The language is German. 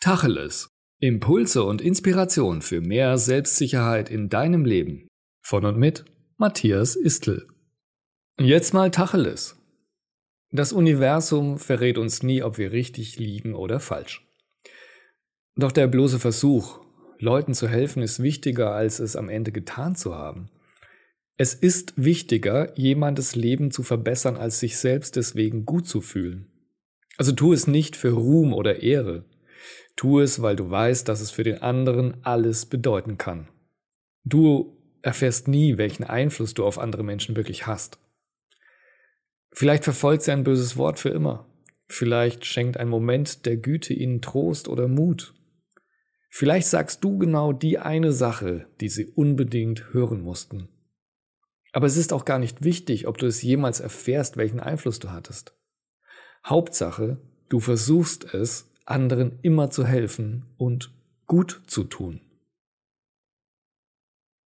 Tacheles. Impulse und Inspiration für mehr Selbstsicherheit in deinem Leben. Von und mit Matthias Istl. Jetzt mal Tacheles. Das Universum verrät uns nie, ob wir richtig liegen oder falsch. Doch der bloße Versuch, Leuten zu helfen, ist wichtiger, als es am Ende getan zu haben. Es ist wichtiger, jemandes Leben zu verbessern, als sich selbst deswegen gut zu fühlen. Also tu es nicht für Ruhm oder Ehre. Tu es, weil du weißt, dass es für den anderen alles bedeuten kann. Du erfährst nie, welchen Einfluss du auf andere Menschen wirklich hast. Vielleicht verfolgt sie ein böses Wort für immer. Vielleicht schenkt ein Moment der Güte ihnen Trost oder Mut. Vielleicht sagst du genau die eine Sache, die sie unbedingt hören mussten. Aber es ist auch gar nicht wichtig, ob du es jemals erfährst, welchen Einfluss du hattest. Hauptsache, du versuchst es, anderen immer zu helfen und gut zu tun.